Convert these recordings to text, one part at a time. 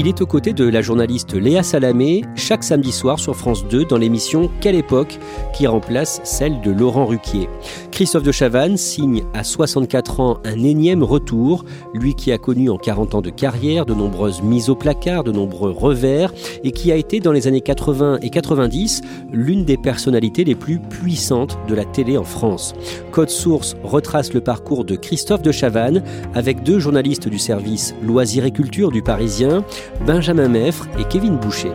Il est aux côtés de la journaliste Léa Salamé chaque samedi soir sur France 2 dans l'émission Quelle époque qui remplace celle de Laurent Ruquier. Christophe de Chavannes signe à 64 ans un énième retour, lui qui a connu en 40 ans de carrière de nombreuses mises au placard, de nombreux revers et qui a été dans les années 80 et 90 l'une des personnalités les plus puissantes de la télé en France. Code Source retrace le parcours de Christophe de Chavannes avec deux journalistes du service Loisirs et Culture du Parisien, Benjamin Meffre et Kevin Boucher.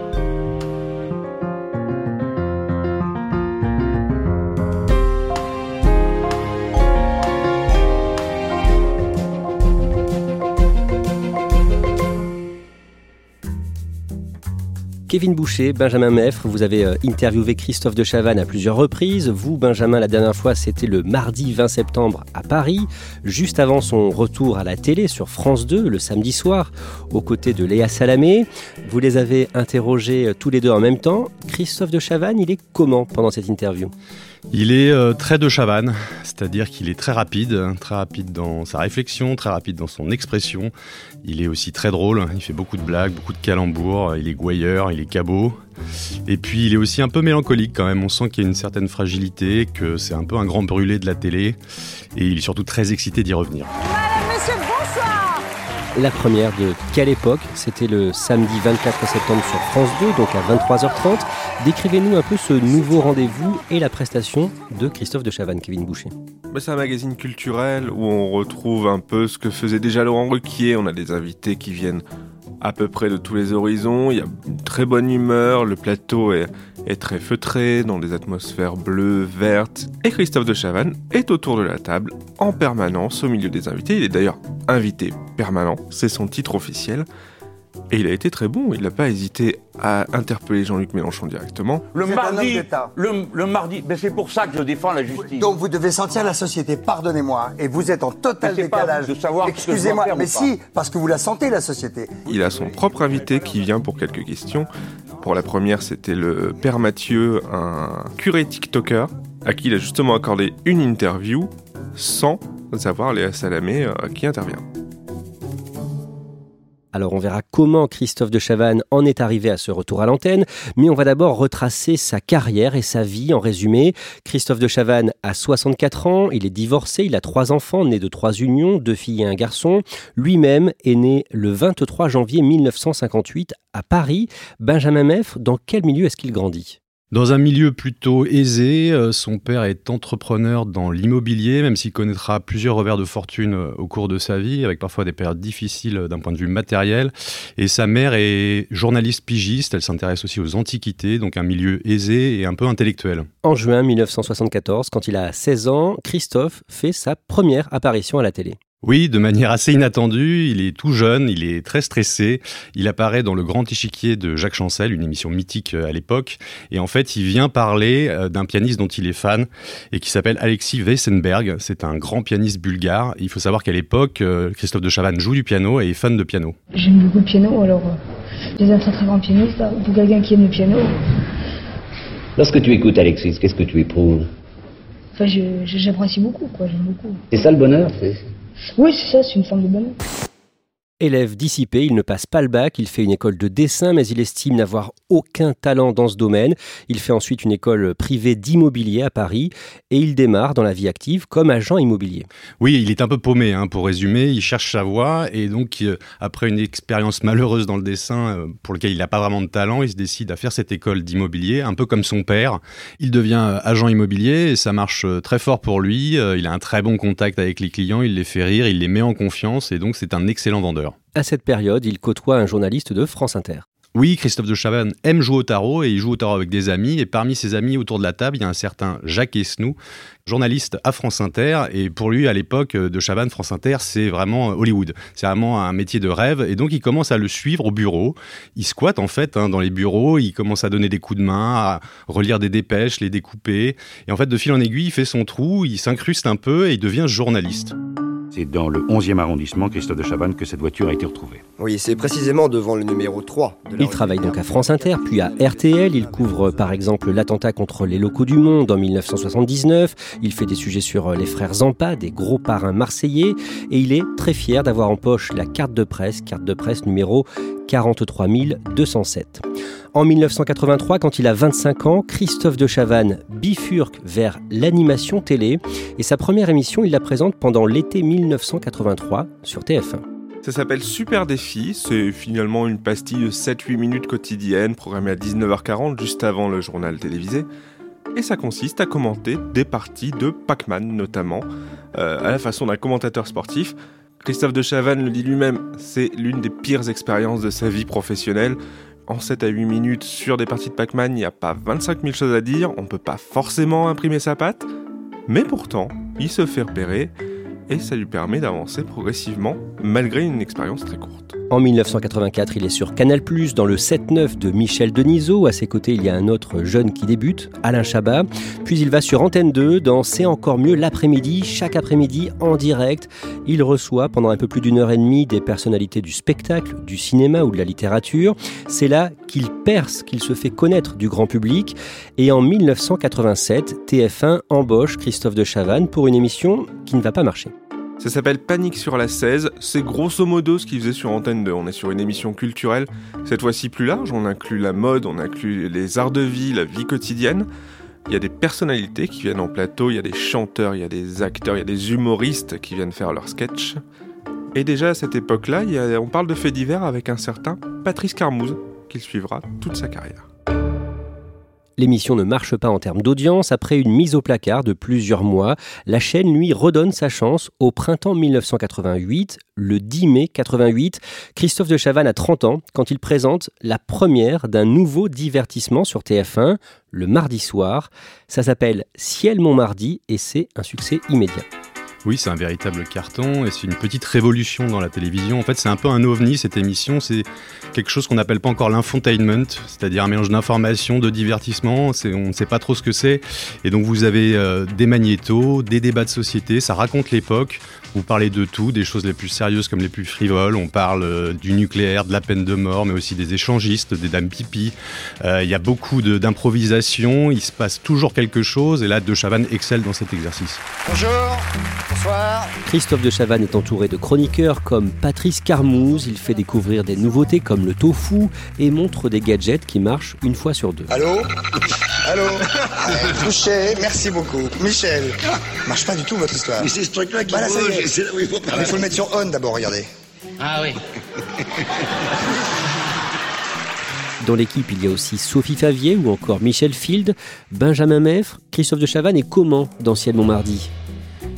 Kevin Boucher, Benjamin Meffre, vous avez euh, interviewé Christophe de Chavannes à plusieurs reprises. Vous, Benjamin, la dernière fois, c'était le mardi 20 septembre à Paris, juste avant son retour à la télé sur France 2 le samedi soir, aux côtés de Léa Salamé. Vous les avez interrogés euh, tous les deux en même temps. Christophe de Chavannes, il est comment pendant cette interview? Il est euh, très de Chavannes, c'est-à-dire qu'il est très rapide, très rapide dans sa réflexion, très rapide dans son expression. Il est aussi très drôle, il fait beaucoup de blagues, beaucoup de calembours, il est gouailleur, cabot. Et puis il est aussi un peu mélancolique quand même, on sent qu'il y a une certaine fragilité, que c'est un peu un grand brûlé de la télé, et il est surtout très excité d'y revenir. Madame, monsieur, bonsoir la première de quelle époque? C'était le samedi 24 septembre sur France 2, donc à 23h30. Décrivez-nous un peu ce nouveau rendez-vous et la prestation de Christophe de Chavannes, Kevin Boucher. Bah, c'est un magazine culturel où on retrouve un peu ce que faisait déjà Laurent Ruquier. On a des invités qui viennent à peu près de tous les horizons. Il y a une très bonne humeur, le plateau est, très feutré, dans des atmosphères bleues, vertes. Et Christophe de Chavannes est autour de la table, en permanence, au milieu des invités. Il est d'ailleurs invité permanent, c'est son titre officiel. Et il a été très bon, il n'a pas hésité à interpeller Jean-Luc Mélenchon directement. Le mardi, le, le, mardi, ben c'est pour ça que je défends la justice. Donc vous devez sentir la société, pardonnez-moi, et vous êtes en total décalage. de savoir Excusez-moi, mais si, parce que vous la sentez la société. Il a son propre invité qui vient pour quelques questions. Pour la première, c'était le père Mathieu, un curé TikToker, à qui il a justement accordé une interview sans avoir Léa Salamé euh, qui intervient. Alors on verra comment Christophe de Chavannes en est arrivé à ce retour à l'antenne, mais on va d'abord retracer sa carrière et sa vie en résumé. Christophe de Chavannes a 64 ans, il est divorcé, il a trois enfants nés de trois unions, deux filles et un garçon. Lui-même est né le 23 janvier 1958 à Paris. Benjamin Meff, dans quel milieu est-ce qu'il grandit? Dans un milieu plutôt aisé, euh, son père est entrepreneur dans l'immobilier, même s'il connaîtra plusieurs revers de fortune euh, au cours de sa vie, avec parfois des périodes difficiles euh, d'un point de vue matériel. Et sa mère est journaliste pigiste, elle s'intéresse aussi aux antiquités, donc un milieu aisé et un peu intellectuel. En juin 1974, quand il a 16 ans, Christophe fait sa première apparition à la télé. Oui, de manière assez inattendue, il est tout jeune, il est très stressé, il apparaît dans le grand échiquier de Jacques Chancel, une émission mythique euh, à l'époque, et en fait il vient parler euh, d'un pianiste dont il est fan et qui s'appelle Alexis Weissenberg, c'est un grand pianiste bulgare, il faut savoir qu'à l'époque, euh, Christophe de Chavannes joue du piano et est fan de piano. J'aime beaucoup le piano, alors j'ai un très très grand pianiste, pour quelqu'un qui aime le piano. Lorsque tu écoutes Alexis, qu'est-ce que tu éprouves? Enfin, j'apprécie beaucoup, quoi, j'aime beaucoup. C'est ça le bonheur, c'est oui, c'est ça, c'est une forme de bonheur. Élève dissipé, il ne passe pas le bac, il fait une école de dessin, mais il estime n'avoir aucun talent dans ce domaine. Il fait ensuite une école privée d'immobilier à Paris et il démarre dans la vie active comme agent immobilier. Oui, il est un peu paumé, hein, pour résumer. Il cherche sa voie et donc, euh, après une expérience malheureuse dans le dessin euh, pour lequel il n'a pas vraiment de talent, il se décide à faire cette école d'immobilier, un peu comme son père. Il devient euh, agent immobilier et ça marche très fort pour lui. Il a un très bon contact avec les clients, il les fait rire, il les met en confiance et donc c'est un excellent vendeur. À cette période, il côtoie un journaliste de France Inter. Oui, Christophe de Chavannes aime jouer au tarot et il joue au tarot avec des amis. Et parmi ses amis autour de la table, il y a un certain Jacques Esnou, journaliste à France Inter. Et pour lui, à l'époque de Chavannes, France Inter, c'est vraiment Hollywood. C'est vraiment un métier de rêve. Et donc, il commence à le suivre au bureau. Il squatte en fait hein, dans les bureaux. Il commence à donner des coups de main, à relire des dépêches, les découper. Et en fait, de fil en aiguille, il fait son trou, il s'incruste un peu et il devient journaliste. C'est dans le 11e arrondissement, Christophe de Chavannes, que cette voiture a été retrouvée. Oui, c'est précisément devant le numéro 3. il travaille donc à France Inter, puis à RTL. Il couvre par exemple l'attentat contre les locaux du Monde en 1979. Il fait des sujets sur les frères Zampa, des gros parrains marseillais. Et il est très fier d'avoir en poche la carte de presse, carte de presse numéro 43 207. En 1983, quand il a 25 ans, Christophe de Chavannes bifurque vers l'animation télé et sa première émission, il la présente pendant l'été 1983 sur TF1. Ça s'appelle Super Défi, c'est finalement une pastille de 7-8 minutes quotidiennes programmée à 19h40 juste avant le journal télévisé. Et ça consiste à commenter des parties de Pac-Man notamment, euh, à la façon d'un commentateur sportif. Christophe de Chavannes le dit lui-même, c'est l'une des pires expériences de sa vie professionnelle. En 7 à 8 minutes sur des parties de Pac-Man, il n'y a pas 25 000 choses à dire, on ne peut pas forcément imprimer sa patte, mais pourtant, il se fait repérer et ça lui permet d'avancer progressivement malgré une expérience très courte. En 1984, il est sur Canal+, dans le 7-9 de Michel Denisot. À ses côtés, il y a un autre jeune qui débute, Alain Chabat. Puis il va sur Antenne 2 dans C'est encore mieux l'après-midi. Chaque après-midi, en direct, il reçoit pendant un peu plus d'une heure et demie des personnalités du spectacle, du cinéma ou de la littérature. C'est là qu'il perce, qu'il se fait connaître du grand public. Et en 1987, TF1 embauche Christophe de Chavannes pour une émission qui ne va pas marcher. Ça s'appelle Panique sur la 16. C'est grosso modo ce qu'il faisait sur Antenne 2. On est sur une émission culturelle, cette fois-ci plus large. On inclut la mode, on inclut les arts de vie, la vie quotidienne. Il y a des personnalités qui viennent en plateau, il y a des chanteurs, il y a des acteurs, il y a des humoristes qui viennent faire leurs sketchs. Et déjà à cette époque-là, on parle de faits divers avec un certain Patrice Carmouze, qui suivra toute sa carrière. L'émission ne marche pas en termes d'audience. Après une mise au placard de plusieurs mois, la chaîne lui redonne sa chance au printemps 1988, le 10 mai 88. Christophe de Chavannes a 30 ans quand il présente la première d'un nouveau divertissement sur TF1 le mardi soir. Ça s'appelle Ciel mon mardi et c'est un succès immédiat. Oui, c'est un véritable carton et c'est une petite révolution dans la télévision. En fait, c'est un peu un ovni cette émission. C'est quelque chose qu'on n'appelle pas encore l'infotainment, c'est-à-dire un mélange d'information, de divertissement. On ne sait pas trop ce que c'est. Et donc, vous avez euh, des magnétos, des débats de société. Ça raconte l'époque. Vous parlez de tout, des choses les plus sérieuses comme les plus frivoles. On parle euh, du nucléaire, de la peine de mort, mais aussi des échangistes, des dames pipi. Euh, il y a beaucoup d'improvisation. Il se passe toujours quelque chose. Et là, De Chavannes excelle dans cet exercice. Bonjour. Bonsoir. Christophe de Chavannes est entouré de chroniqueurs comme Patrice Carmouze. Il fait découvrir des nouveautés comme le tofu et montre des gadgets qui marchent une fois sur deux. Allô? Allô? Touché, merci beaucoup. Michel, marche pas du tout votre histoire. Mais c'est ce truc-là qui bouge, c'est là où il faut parler. Il faut le mettre sur on d'abord, regardez. Ah oui. Dans l'équipe, il y a aussi Sophie Favier ou encore Michel Field, Benjamin Meffre, Christophe de Chavannes et comment dans Ciel Montmardi?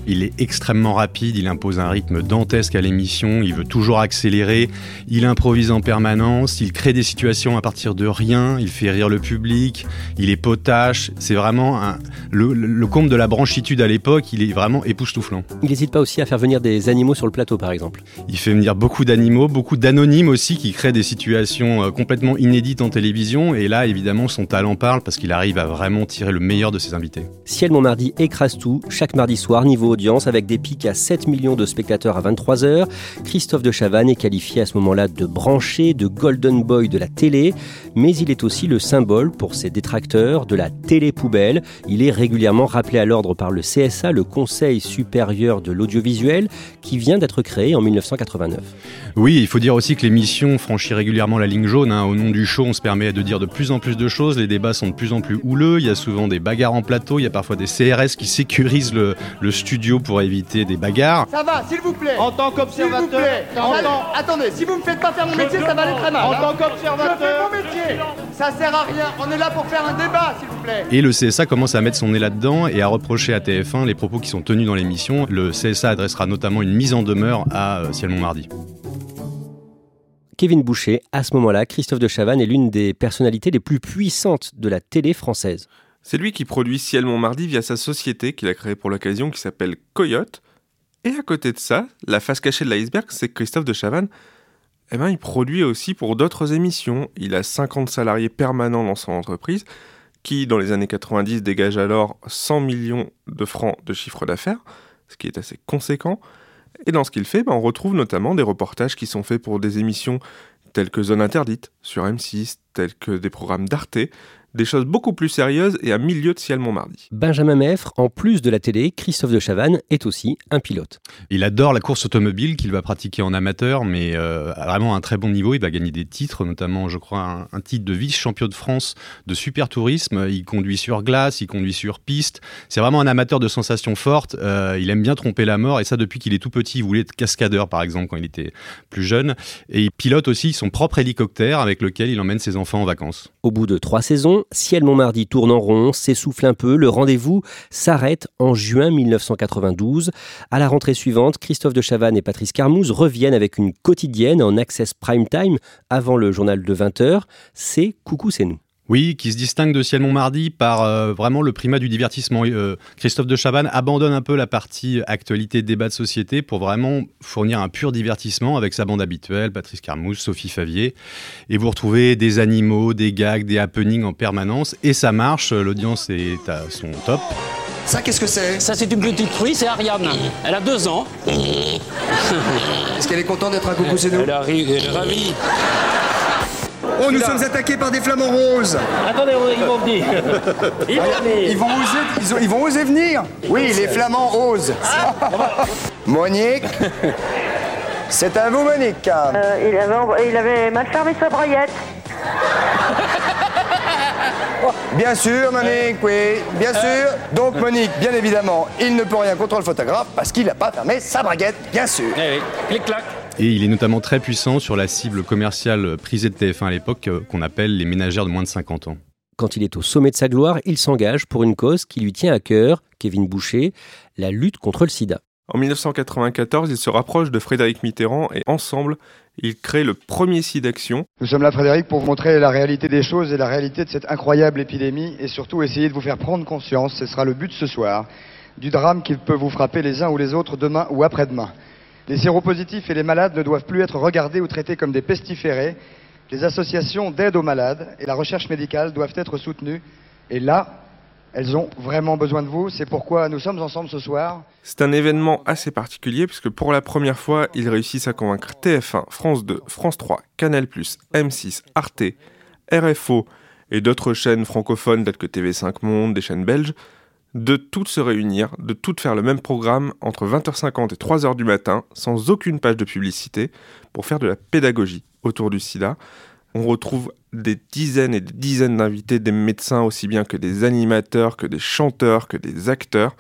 Il est extrêmement rapide, il impose un rythme dantesque à l'émission, il veut toujours accélérer, il improvise en permanence, il crée des situations à partir de rien, il fait rire le public, il est potache. C'est vraiment un, le, le, comble de la branchitude à l'époque, il est vraiment époustouflant. Il n'hésite pas aussi à faire venir des animaux sur le plateau, par exemple. Il fait venir beaucoup d'animaux, beaucoup d'anonymes aussi qui créent des situations euh, complètement inédites en télévision. Et là, évidemment, son talent parle parce qu'il arrive à vraiment tirer le meilleur de ses invités. Ciel mon mardi écrase tout, chaque mardi soir, niveau avec des pics à 7 millions de spectateurs à 23h. Christophe de Chavannes est qualifié à ce moment-là de branché, de golden boy de la télé, mais il est aussi le symbole pour ses détracteurs de la télé poubelle. Il est régulièrement rappelé à l'ordre par le CSA, le Conseil supérieur de l'audiovisuel, qui vient d'être créé en 1989. Oui, il faut dire aussi que l'émission franchit régulièrement la ligne jaune. hein. Au nom du show, on se permet de dire de plus en plus de choses. Les débats sont de plus en plus houleux. Il y a souvent des bagarres en plateau. Il y a parfois des CRS qui sécurisent le, le studio pour éviter des bagarres. Ça va, s'il vous plaît. En tant qu'observateur, S'il vous plaît. en Allez, tant- Attendez, si vous me faites pas faire mon Je métier, ça va aller très mal. En hein. tant qu'observateur- Je fais mon métier. Ça sert à rien. On est là pour faire un débat, s'il vous plaît. Et le CSA commence à mettre son nez là-dedans et à reprocher à TF1 les propos qui sont tenus dans l'émission. Le CSA adressera notamment une mise en demeure à euh, Ciel Montmardi. Kevin Boucher, à ce moment-là, Christophe de Chavannes est l'une des personnalités les plus puissantes de la télé française. C'est lui qui produit Ciel Montmardi via sa société qu'il a créée pour l'occasion qui s'appelle Coyote. Et à côté de ça, la face cachée de l'iceberg, c'est Christophe de Chavannes, eh ben, il produit aussi pour d'autres émissions. Il a 50 salariés permanents dans son entreprise qui, dans les années 90, dégage alors 100 millions de francs de chiffre d'affaires, ce qui est assez conséquent. Et dans ce qu'il fait, ben, on retrouve notamment des reportages qui sont faits pour des émissions telles que Zone Interdite sur M6, telles que des programmes d'Arte, des choses beaucoup plus sérieuses et à milieu de Ciel Montmardi. Benjamin Meffre, en plus de la télé, Christophe de Chavannes est aussi un pilote. Il adore la course automobile qu'il va pratiquer en amateur, mais euh, à vraiment un très bon niveau. Il va gagner des titres, notamment, je crois, un, un titre de vice-champion de France de super tourisme. Il conduit sur glace, il conduit sur piste. C'est vraiment un amateur de sensations fortes. Euh, il aime bien tromper la mort, et ça depuis qu'il est tout petit. Il voulait être cascadeur, par exemple, quand il était plus jeune. Et il pilote aussi son propre hélicoptère avec lequel il emmène ses enfants en vacances. Au bout de trois saisons, Ciel Montmardi tourne en rond, s'essouffle un peu, le rendez-vous s'arrête en juin 1992. À la rentrée suivante, Christophe de Chavannes et Patrice Carmouze reviennent avec une quotidienne en access prime time avant le journal de 20h. C'est Coucou, c'est nous. Oui, qui se distingue de Ciel Montmardi par euh, vraiment le primat du divertissement. Euh, Christophe de Chavannes abandonne un peu la partie actualité, débat de société pour vraiment fournir un pur divertissement avec sa bande habituelle, Patrice Carmouze, Sophie Favier. Et vous retrouvez des animaux, des gags, des happenings en permanence. Et ça marche, l'audience est à son top. Ça, qu'est-ce que c'est? Ça, c'est une petite truie, c'est Ariane. Elle a deux ans. Est-ce qu'elle est contente d'être un coucou, c'est nous? Elle est ravie. Oh, nous sommes attaqués par des flamants roses Attendez, ils vont venir. Ils vont venir. Ils vont oser, ils, ont- ils vont oser venir Oui, les flamands osent Monique C'est à vous, Monique Euh, il, avait, il avait mal fermé sa braillette. Bien sûr, Monique, oui, bien sûr. Donc, Monique, bien évidemment, il ne peut rien contre le photographe parce qu'il n'a pas fermé sa braguette, bien sûr. Eh oui, clic-clac. Et il est notamment très puissant sur la cible commerciale prisée de TF1 à l'époque, euh, qu'on appelle les ménagères de moins de 50 ans. Quand il est au sommet de sa gloire, il s'engage pour une cause qui lui tient à cœur, Kevin Boucher, la lutte contre le sida. En 1994, il se rapproche de Frédéric Mitterrand et ensemble, ils créent le premier site d'action. Nous sommes là, Frédéric, pour vous montrer la réalité des choses et la réalité de cette incroyable épidémie et surtout essayer de vous faire prendre conscience, ce sera le but ce soir, du drame qui peut vous frapper les uns ou les autres demain ou après-demain. Les séropositifs et les malades ne doivent plus être regardés ou traités comme des pestiférés. Les associations d'aide aux malades et la recherche médicale doivent être soutenues. Et là, elles ont vraiment besoin de vous. C'est pourquoi nous sommes ensemble ce soir. C'est un événement assez particulier puisque pour la première fois, ils réussissent à convaincre TF1, France 2, France 3, Canal+, M6, Arte, RFO et d'autres chaînes francophones telles que TV5 Monde, des chaînes belges, de toutes se réunir, de toutes faire le même programme entre 20h50 et 3h du matin, sans aucune page de publicité, pour faire de la pédagogie autour du sida. On retrouve des dizaines et des dizaines d'invités, des médecins aussi bien que des animateurs, que des chanteurs, que des acteurs.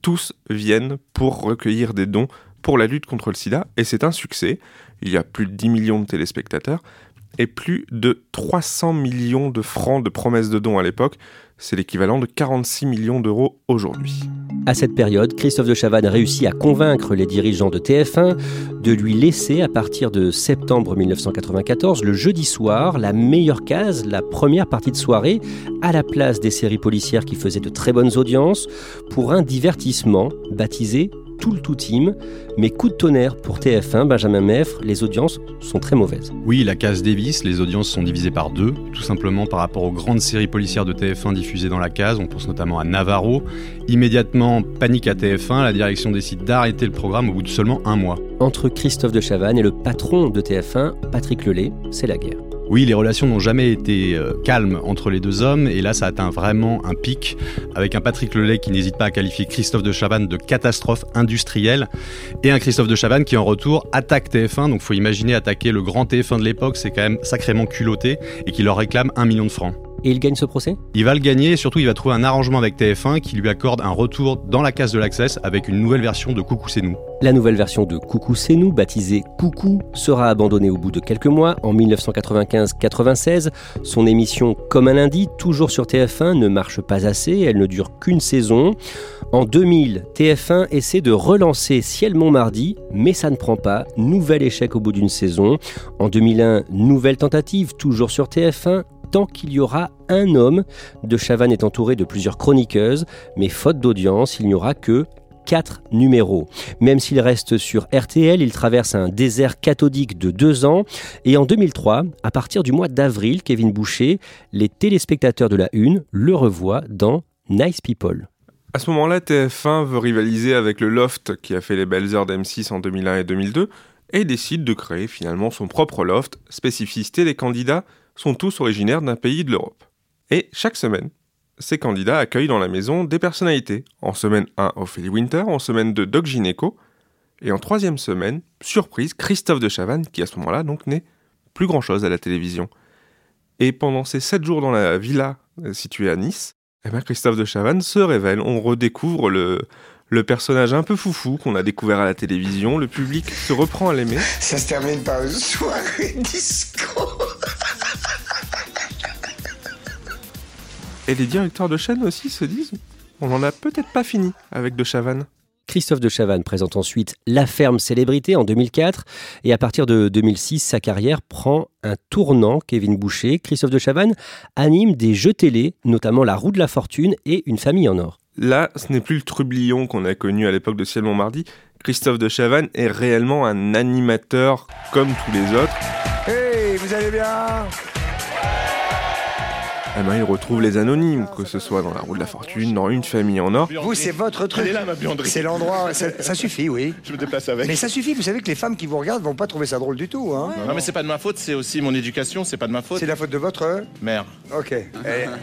Tous viennent pour recueillir des dons pour la lutte contre le sida, et c'est un succès. Il y a plus de 10 millions de téléspectateurs et plus de 300 millions de francs de promesses de dons à l'époque. C'est l'équivalent de 46 millions d'euros aujourd'hui. À cette période, Christophe de Chavannes réussit à convaincre les dirigeants de TF1 de lui laisser, à partir de septembre 1994, le jeudi soir, la meilleure case, la première partie de soirée, à la place des séries policières qui faisaient de très bonnes audiences, pour un divertissement baptisé tout le tout team. Mais coup de tonnerre pour TF1, Benjamin Meffre, les audiences sont très mauvaises. Oui, la case Davis, les audiences sont divisées par deux, tout simplement par rapport aux grandes séries policières de TF1 diffusées dans la case. On pense notamment à Navarro. Immédiatement, panique à TF1, la direction décide d'arrêter le programme au bout de seulement un mois. Entre Christophe de Chavannes et le patron de TF1, Patrick Lelay, c'est la guerre. Oui, les relations n'ont jamais été euh, calmes entre les deux hommes, et là ça atteint vraiment un pic, avec un Patrick Lelay qui n'hésite pas à qualifier Christophe de Chavannes de catastrophe industrielle, et un Christophe de Chavannes qui en retour attaque TF1, donc faut imaginer attaquer le grand TF1 de l'époque, c'est quand même sacrément culotté, et qui leur réclame un million de francs. Et il gagne ce procès? Il va le gagner et surtout il va trouver un arrangement avec TF1 qui lui accorde un retour dans la case de l'Access avec une nouvelle version de Coucou c'est nous. La nouvelle version de Coucou c'est nous, baptisée Coucou, sera abandonnée au bout de quelques mois, en 1995-96. Son émission Comme un lundi, toujours sur TF1, ne marche pas assez, elle ne dure qu'une saison. En 2000, TF1 essaie de relancer Ciel Montmardi, mais ça ne prend pas. Nouvel échec au bout d'une saison. En 2001, nouvelle tentative, toujours sur TF1 tant qu'il y aura un homme. De Chavannes est entouré de plusieurs chroniqueuses, mais faute d'audience, il n'y aura que 4 numéros. Même s'il reste sur RTL, il traverse un désert cathodique de deux ans. Et en 2003, à partir du mois d'avril, Kevin Boucher, les téléspectateurs de la Une le revoient dans Nice People. À ce moment-là, TF1 veut rivaliser avec le Loft qui a fait les belles heures d'M6 en 2001 et 2002 et décide de créer finalement son propre Loft. Spécificité, les candidats sont tous originaires d'un pays de l'Europe. Et chaque semaine, ces candidats accueillent dans la maison des personnalités. En semaine 1, Ophélie Winter, en semaine 2, Doc Gineco, et en troisième semaine, surprise, Christophe de Chavannes, qui à ce moment-là donc n'est plus grand-chose à la télévision. Et pendant ces sept jours dans la villa euh, située à Nice, eh ben Christophe de Chavannes se révèle. On redécouvre le, le personnage un peu foufou qu'on a découvert à la télévision. Le public se reprend à l'aimer. Ça se termine par une soirée disco. Et les directeurs de chaîne aussi se disent on n'en a peut-être pas fini avec De Chavannes. Christophe de Chavannes présente ensuite La Ferme Célébrité en 2004 et à partir de 2006, sa carrière prend un tournant. Kevin Boucher, Christophe de Chavannes anime des jeux télé, notamment La Roue de la Fortune et Une famille en or. Là, ce n'est plus le trublion qu'on a connu à l'époque de Ciel Montmardi. Christophe de Chavannes est réellement un animateur comme tous les autres. Hey, vous allez bien? Eh ben, il retrouve les anonymes, que ce soit dans la roue de la fortune, dans une famille en or. Vous, c'est votre truc. Elle est là, ma buanderie. C'est l'endroit. Ça, ça suffit, oui. Je me déplace avec. Mais ça suffit. Vous savez que les femmes qui vous regardent vont pas trouver ça drôle du tout. Hein. Non, mais c'est pas de ma faute, c'est aussi mon éducation, c'est pas de ma faute. C'est la faute de votre. Mère. Ok. Et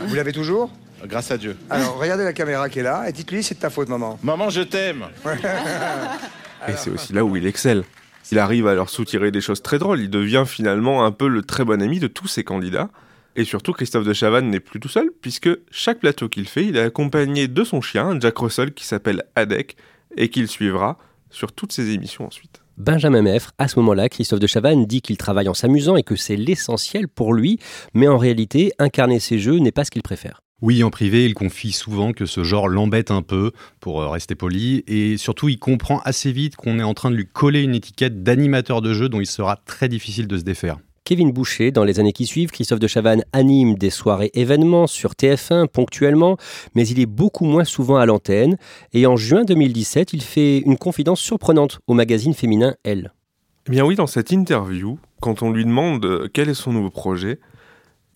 vous l'avez toujours Grâce à Dieu. Alors, regardez la caméra qui est là et dites-lui c'est de ta faute, maman. Maman, je t'aime. Et c'est aussi là où il excelle. Il arrive à leur soutirer des choses très drôles. Il devient finalement un peu le très bon ami de tous ses candidats. Et surtout, Christophe de Chavannes n'est plus tout seul, puisque chaque plateau qu'il fait, il est accompagné de son chien, Jack Russell, qui s'appelle Adek, et qu'il suivra sur toutes ses émissions ensuite. Benjamin Meffre, à ce moment-là, Christophe de Chavannes dit qu'il travaille en s'amusant et que c'est l'essentiel pour lui, mais en réalité, incarner ses jeux n'est pas ce qu'il préfère. Oui, en privé, il confie souvent que ce genre l'embête un peu, pour euh, rester poli, et surtout il comprend assez vite qu'on est en train de lui coller une étiquette d'animateur de jeu dont il sera très difficile de se défaire. Kevin Boucher, dans les années qui suivent, Christophe de Chavannes anime des soirées événements sur TF1 ponctuellement, mais il est beaucoup moins souvent à l'antenne. Et en juin 2017, il fait une confidence surprenante au magazine féminin Elle. Eh bien oui, dans cette interview, quand on lui demande euh, quel est son nouveau projet,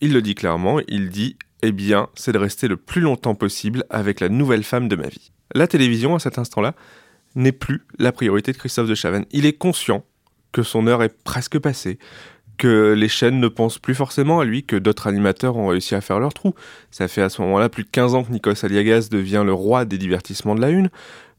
il le dit clairement, il dit Eh bien, c'est de rester le plus longtemps possible avec la nouvelle femme de ma vie. La télévision, à cet instant-là, n'est plus la priorité de Christophe de Chavannes. Il est conscient que son heure est presque passée, que les chaînes ne pensent plus forcément à lui, que d'autres animateurs ont réussi à faire leur trou. Ça fait à ce moment-là plus de 15 ans que Nikos Aliagas devient le roi des divertissements de la Une.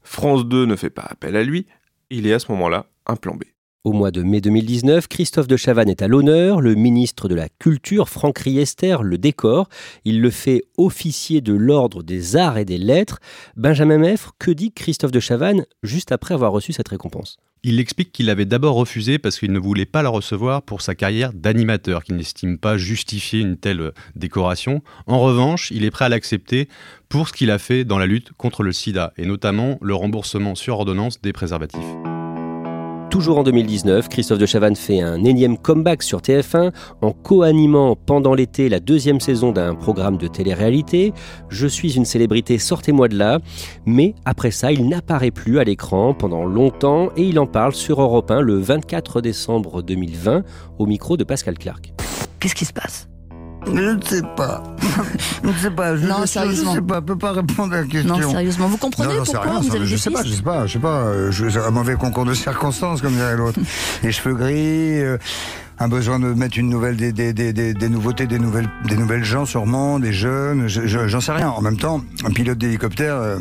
France 2 ne fait pas appel à lui. Il est à ce moment-là un plan B. Au mois de mai 2019, Christophe de Chavannes est à l'honneur, le ministre de la Culture, Franck Riester, le décor. Il le fait officier de l'Ordre des Arts et des Lettres. Benjamin Meffre, que dit Christophe de Chavannes juste après avoir reçu cette récompense? Il explique qu'il avait d'abord refusé parce qu'il ne voulait pas la recevoir pour sa carrière d'animateur, qu'il n'estime pas justifier une telle décoration. En revanche, il est prêt à l'accepter pour ce qu'il a fait dans la lutte contre le sida, et notamment le remboursement sur ordonnance des préservatifs. Toujours en 2019, Christophe de Chavannes fait un énième comeback sur TF1 en co-animant pendant l'été la deuxième saison d'un programme de télé-réalité. Je suis une célébrité, sortez-moi de là. Mais après ça, il n'apparaît plus à l'écran pendant longtemps et il en parle sur Europe 1 le 24 décembre 2020 au micro de Pascal Clark. Qu'est-ce qui se passe? Je ne sais pas. Je ne sais pas. Je, Non, je- sérieusement. Je ne sais pas. Je peux pas répondre à la question. Non, sérieusement, vous comprenez Non, j'en sais pourquoi rien, vous avez je des sais pas, je sais pas, je sais pas. euh, Je, un mauvais concours de circonstances, comme dirait l'autre. Les cheveux gris, euh, un besoin de mettre une nouvelle, des, des, des, des, des nouveautés, des nouvelles, des nouvelles gens sûrement, des jeunes, je- je- j'en sais rien. En même temps, un pilote d'hélicoptère. euh,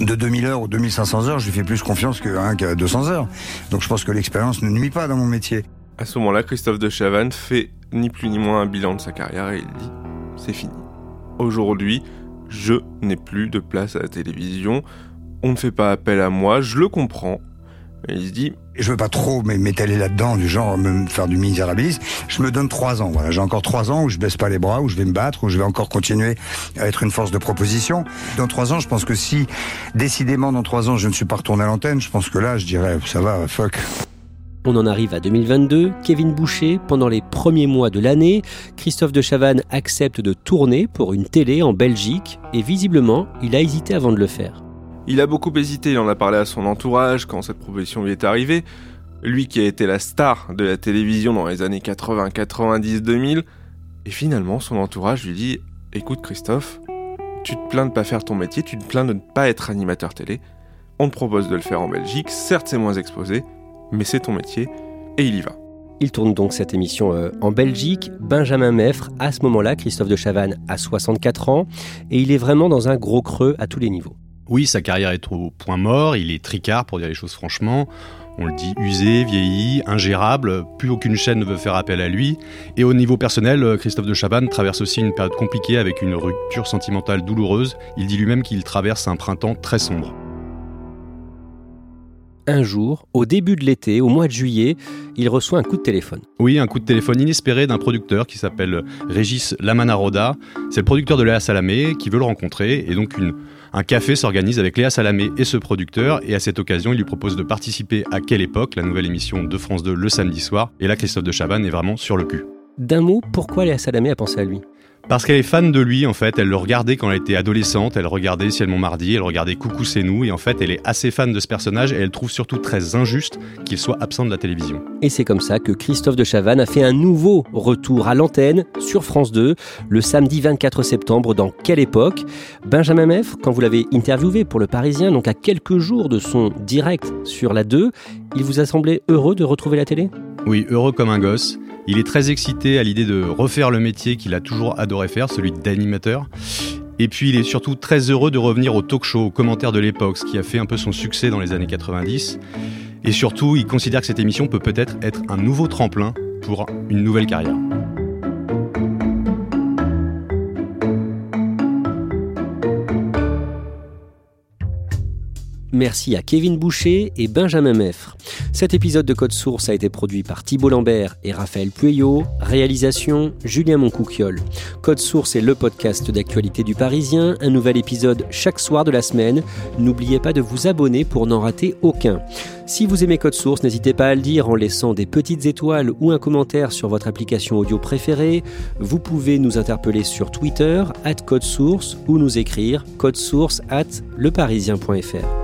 de 2000 heures ou 2500 heures, je lui fais plus confiance qu'un qu'à 200 heures. Donc je pense que l'expérience ne nuit pas dans mon métier. À ce moment-là, Christophe de Chavannes fait ni plus ni moins un bilan de sa carrière et il dit c'est fini. Aujourd'hui, je n'ai plus de place à la télévision. On ne fait pas appel à moi, je le comprends. Et il se dit je veux pas trop m'é- m'étaler là-dedans, du genre me faire du misérabilisme. Je me donne trois ans. Voilà, j'ai encore trois ans où je baisse pas les bras, où je vais me battre, où je vais encore continuer à être une force de proposition. Dans trois ans, je pense que si décidément dans trois ans je ne suis pas retourné à l'antenne, je pense que là, je dirais ça va, fuck. On en arrive à 2022. Kevin Boucher, pendant les premiers mois de l'année, Christophe de Chavannes accepte de tourner pour une télé en Belgique et visiblement, il a hésité avant de le faire. Il a beaucoup hésité, il en a parlé à son entourage quand cette proposition lui est arrivée. Lui qui a été la star de la télévision dans les années 80, 90, 2000. Et finalement, son entourage lui dit Écoute, Christophe, tu te plains de pas faire ton métier, tu te plains de ne pas être animateur télé. On te propose de le faire en Belgique, certes c'est moins exposé, mais c'est ton métier, et il y va. Il tourne donc cette émission euh, en Belgique. Benjamin Meffre, à ce moment-là, Christophe de Chavannes a 64 ans et il est vraiment dans un gros creux à tous les niveaux. Oui, sa carrière est au point mort, il est tricard pour dire les choses franchement. On le dit usé, vieilli, ingérable, plus aucune chaîne ne veut faire appel à lui. Et au niveau personnel, euh, Christophe de Chavannes traverse aussi une période compliquée avec une rupture sentimentale douloureuse. Il dit lui-même qu'il traverse un printemps très sombre. Un jour, au début de l'été, au mois de juillet, il reçoit un coup de téléphone. Oui, un coup de téléphone inespéré d'un producteur qui s'appelle Régis Lamanaroda. C'est le producteur de Léa Salamé qui veut le rencontrer et donc une, un café s'organise avec Léa Salamé et ce producteur et à cette occasion il lui propose de participer à Quelle époque, la nouvelle émission de France 2 le samedi soir et là Christophe de Chavannes est vraiment sur le cul. D'un mot, pourquoi Léa Salamé a pensé à lui? Parce qu'elle est fan de lui, en fait. Elle le regardait quand elle était adolescente. Elle regardait Ciel mon mardi. Elle regardait Coucou c'est nous. Et en fait, elle est assez fan de ce personnage et elle trouve surtout très injuste qu'il soit absent de la télévision. Et c'est comme ça que Christophe de Chavannes a fait un nouveau retour à l'antenne sur France 2 le samedi 24 septembre dans Quelle époque? Benjamin Meffre, quand vous l'avez interviewé pour Le Parisien, donc à quelques jours de son direct sur la 2, il vous a semblé heureux de retrouver la télé? Oui, heureux comme un gosse. Il est très excité à l'idée de refaire le métier qu'il a toujours adoré faire, celui d'animateur. Et puis il est surtout très heureux de revenir au talk show, aux commentaires de l'époque, ce qui a fait un peu son succès dans les années 90. Et surtout, il considère que cette émission peut peut-être être un nouveau tremplin pour une nouvelle carrière. Merci à Kevin Boucher et Benjamin Meffre. Cet épisode de Code Source a été produit par Thibault Lambert et Raphaël Pueyo. Réalisation Julien Moncouquiole. Code Source est le podcast d'actualité du Parisien. Un nouvel épisode chaque soir de la semaine. N'oubliez pas de vous abonner pour n'en rater aucun. Si vous aimez Code Source, n'hésitez pas à le dire en laissant des petites étoiles ou un commentaire sur votre application audio préférée. Vous pouvez nous interpeller sur Twitter, at Code Source, ou nous écrire codesource at leparisien.fr.